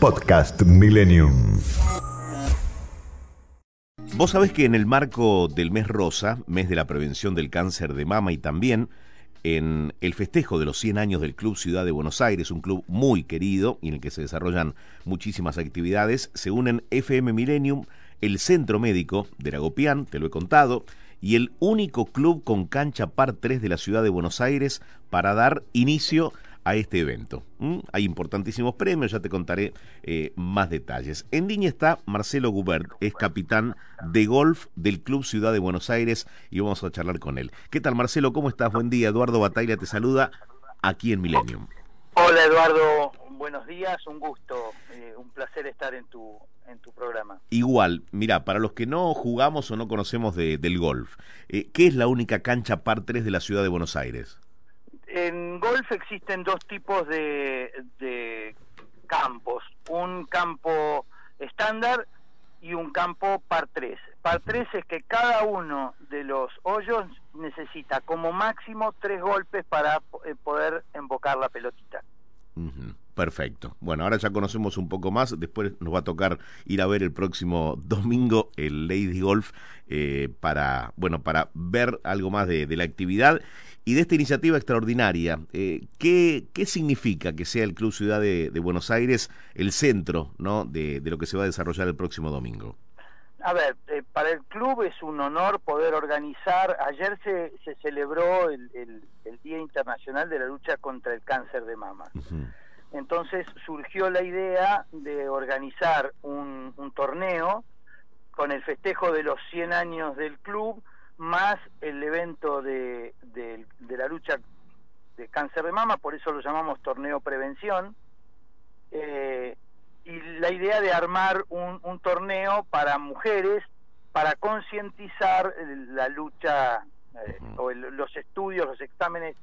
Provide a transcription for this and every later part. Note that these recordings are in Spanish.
Podcast Millennium. Vos sabés que en el marco del mes rosa, mes de la prevención del cáncer de mama y también en el festejo de los 100 años del Club Ciudad de Buenos Aires, un club muy querido y en el que se desarrollan muchísimas actividades, se unen FM Millennium, el Centro Médico de Ragopián, te lo he contado, y el único club con cancha par 3 de la Ciudad de Buenos Aires para dar inicio a este evento. ¿Mm? Hay importantísimos premios, ya te contaré eh, más detalles. En línea está Marcelo Gubert, es capitán de golf del Club Ciudad de Buenos Aires y vamos a charlar con él. ¿Qué tal Marcelo? ¿Cómo estás? Buen día. Eduardo Batalla te saluda aquí en Millennium. Hola Eduardo, buenos días, un gusto, eh, un placer estar en tu, en tu programa. Igual, mira, para los que no jugamos o no conocemos de, del golf, eh, ¿qué es la única cancha par 3 de la ciudad de Buenos Aires? En golf existen dos tipos de, de campos, un campo estándar y un campo par 3. Par 3 es que cada uno de los hoyos necesita como máximo tres golpes para eh, poder embocar la pelotita. Perfecto. Bueno, ahora ya conocemos un poco más. Después nos va a tocar ir a ver el próximo domingo el Lady Golf eh, para, bueno, para ver algo más de, de, la actividad y de esta iniciativa extraordinaria. Eh, ¿qué, ¿qué, significa que sea el Club Ciudad de, de Buenos Aires el centro ¿no? de, de, lo que se va a desarrollar el próximo domingo? A ver, eh, para el club es un honor poder organizar. Ayer se, se celebró el, el, el, Día Internacional de la Lucha contra el Cáncer de Mama. Uh -huh. Entonces surgió la idea de organizar un, un, torneo con el festejo de los 100 años del club, más el evento de, de, de la lucha de cáncer de mama, por eso lo llamamos torneo prevención. Eh, y la idea de armar un, un torneo para mujeres para concientizar la lucha eh, o el, los estudios, los exámenes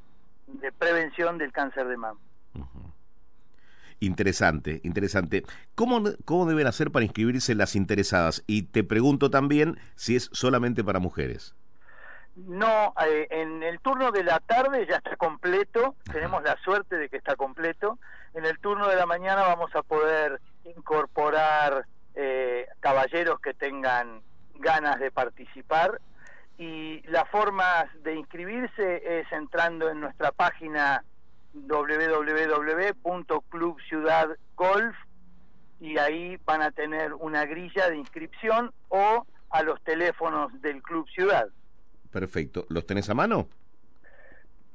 de prevención del cáncer de mama. Interesante, interesante. ¿Cómo, ¿Cómo deben hacer para inscribirse las interesadas? Y te pregunto también si es solamente para mujeres. No, eh, en el turno de la tarde ya está completo, tenemos la suerte de que está completo. En el turno de la mañana vamos a poder incorporar eh, caballeros que tengan ganas de participar y las formas de inscribirse es entrando en nuestra página www.clubciudadgolf y ahí van a tener una grilla de inscripción o a los teléfonos del Club Ciudad. Perfecto. ¿Los tenés a mano?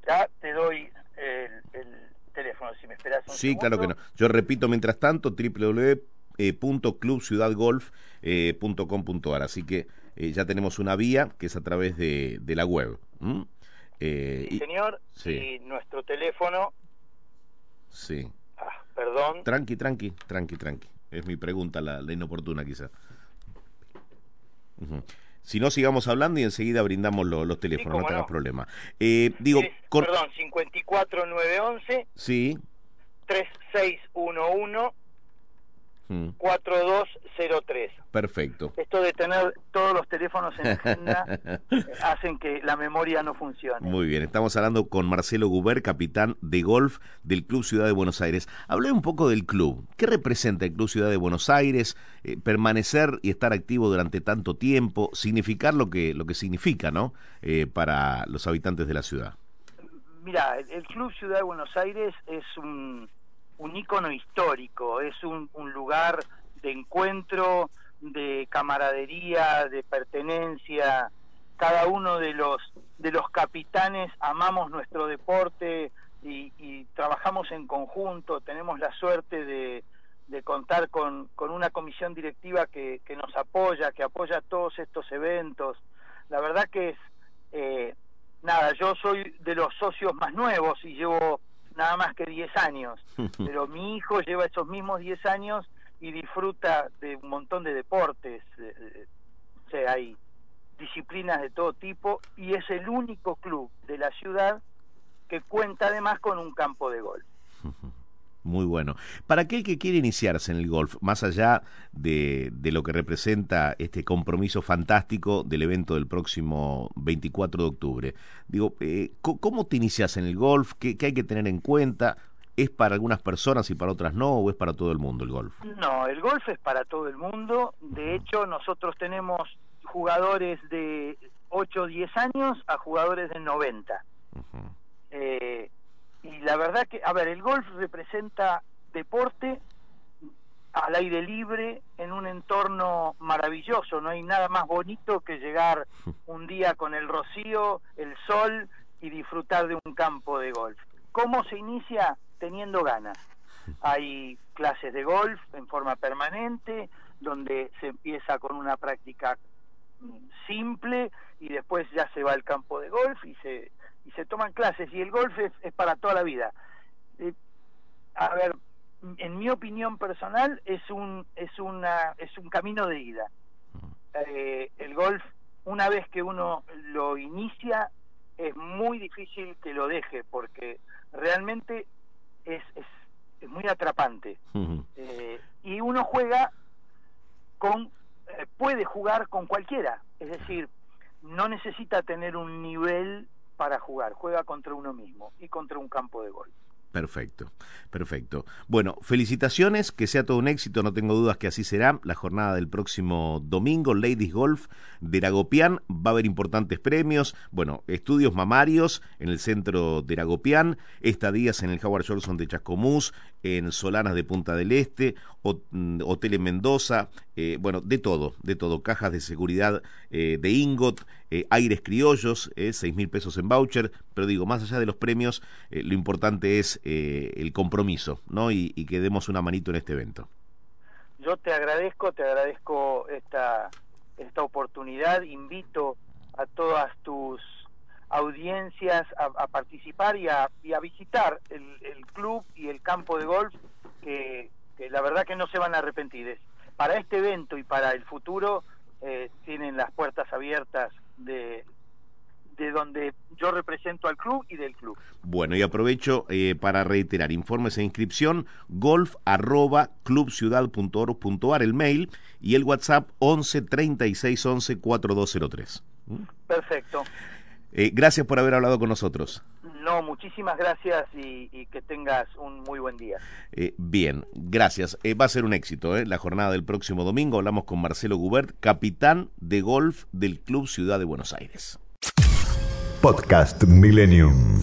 Ya te doy el, el teléfono, si me esperas un Sí, segundo. claro que no. Yo repito, mientras tanto, www.clubciudadgolf.com.ar. Así que eh, ya tenemos una vía que es a través de, de la web. ¿Mm? Eh, sí, señor. Sí. Y nuestro teléfono. Sí. Ah, perdón. Tranqui, tranqui, tranqui, tranqui. Es mi pregunta, la, la inoportuna quizá. Uh -huh. Si no, sigamos hablando y enseguida brindamos lo, los teléfonos, sí, no tengas no. problema. Eh, digo, es, con... Perdón, 54911. Sí. 3611. 4203. Perfecto. Esto de tener todos los teléfonos en agenda hacen que la memoria no funcione. Muy bien, estamos hablando con Marcelo Guber, capitán de golf del Club Ciudad de Buenos Aires. Hablé un poco del club. ¿Qué representa el Club Ciudad de Buenos Aires? Eh, permanecer y estar activo durante tanto tiempo, significar lo que, lo que significa, ¿no? Eh, para los habitantes de la ciudad. Mira, el, el Club Ciudad de Buenos Aires es un un ícono histórico, es un, un, lugar de encuentro, de camaradería, de pertenencia. Cada uno de los de los capitanes amamos nuestro deporte y, trabajamos en conjunto. Tenemos la suerte de, de contar con, con, una comisión directiva que, que, nos apoya, que apoya todos estos eventos. La verdad que es eh, nada. Yo soy de los socios más nuevos y llevo nada más que 10 años, pero mi hijo lleva esos mismos 10 años y disfruta de un montón de deportes, o sea, hay disciplinas de todo tipo y es el único club de la ciudad que cuenta además con un campo de golf. Muy bueno. Para aquel que quiere iniciarse en el golf, más allá de, de, lo que representa este compromiso fantástico del evento del próximo 24 de octubre, digo, eh, ¿cómo te inicias en el golf? ¿Qué, ¿Qué, hay que tener en cuenta? ¿Es para algunas personas y para otras no? ¿O es para todo el mundo el golf? No, el golf es para todo el mundo. De hecho, nosotros tenemos jugadores de 8 o 10 años a jugadores de 90. eh, y la verdad que, a ver, el golf representa deporte al aire libre en un entorno maravilloso. No hay nada más bonito que llegar un día con el rocío, el sol y disfrutar de un campo de golf. ¿Cómo se inicia? Teniendo ganas. Hay clases de golf en forma permanente, donde se empieza con una práctica simple y después ya se va al campo de golf y se y se toman clases y el golf es, es para toda la vida. Eh, a ver, en mi opinión personal es un es una es un camino de ida. Eh, el golf una vez que uno lo inicia es muy difícil que lo deje porque realmente es, es, es muy atrapante uh -huh. eh, y uno juega con eh, puede jugar con cualquiera es decir no necesita tener un nivel para jugar, juega contra uno mismo y contra un campo de golf. Perfecto, perfecto. Bueno, felicitaciones, que sea todo un éxito, no tengo dudas que así será. La jornada del próximo domingo, Ladies Golf de Ragopián, va a haber importantes premios, bueno, estudios mamarios en el centro de Ragopián, estadías en el Howard Johnson de Chascomús, en Solanas de Punta del Este, Hotel en Mendoza, eh, bueno, de todo, de todo, cajas de seguridad eh, de Ingot, eh, aires criollos, eh, seis mil pesos en voucher, pero digo, más allá de los premios, lo importante es el compromiso, ¿no? Y, y, que demos una manito en este evento. Yo te agradezco, te agradezco esta, esta oportunidad, invito a todas tus audiencias a, a participar y a, y a visitar el, el, club y el campo de golf, que, que, la verdad que no se van a arrepentir. Para este evento y para el futuro eh, tienen las puertas abiertas de, de donde yo represento al club y del club. Bueno, y aprovecho eh, para reiterar, informes e inscripción, golf arroba clubciudad.org.ar, el mail, y el WhatsApp 11 36 11 4203. Perfecto. Eh, gracias por haber hablado con nosotros. No, muchísimas gracias y, y que tengas un muy buen día. Eh, bien, gracias. Eh, va a ser un éxito la jornada del próximo domingo. Hablamos con Marcelo Gubert, capitán de golf del Club Ciudad de Buenos Aires. Podcast Millennium.